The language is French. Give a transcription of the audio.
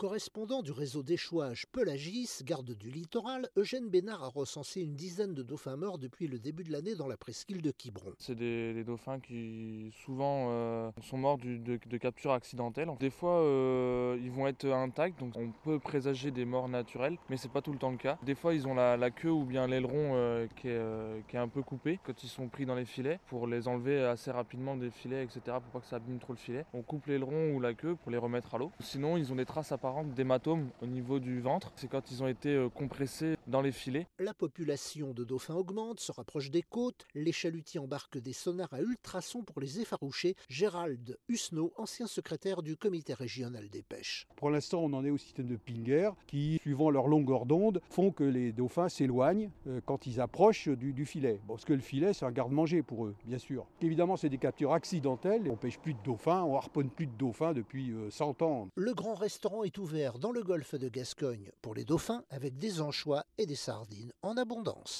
Correspondant du réseau d'échouage Pelagis, garde du littoral, Eugène Bénard a recensé une dizaine de dauphins morts depuis le début de l'année dans la presqu'île de Quiberon. C'est des, dauphins qui souvent euh, sont morts de, capture accidentelle. Des fois, euh, ils être intacts, donc on peut présager des morts naturelles, mais c'est pas tout le temps le cas. Des fois, ils ont la, queue ou bien l'aileron euh, qui, est, un peu coupé quand ils sont pris dans les filets pour les enlever assez rapidement des filets, etc. pour pas que ça abîme trop le filet. On coupe l'aileron ou la queue pour les remettre à l'eau. Sinon, ils ont des traces apparentes d'hématomes au niveau du ventre. C'est quand ils ont été euh, compressés dans les filets. La population de dauphins augmente, se rapproche des côtes. Les chalutiers embarquent des sonars à ultrasons pour les effaroucher. Gérald Husneau, ancien secrétaire du comité régional des pêches. Pour l'instant, on en est au système de Pinger qui, suivant leur longueur d'onde, font que les dauphins s'éloignent euh, quand ils approchent du, filet. parce que le filet, c'est un garde-manger pour eux, bien sûr. Évidemment, c'est des captures accidentelles. On pêche plus de dauphins, on harponne plus de dauphins depuis 100 euh, ans. Le grand restaurant est ouvert dans le golfe de Gascogne pour les dauphins avec des anchois et des sardines en abondance.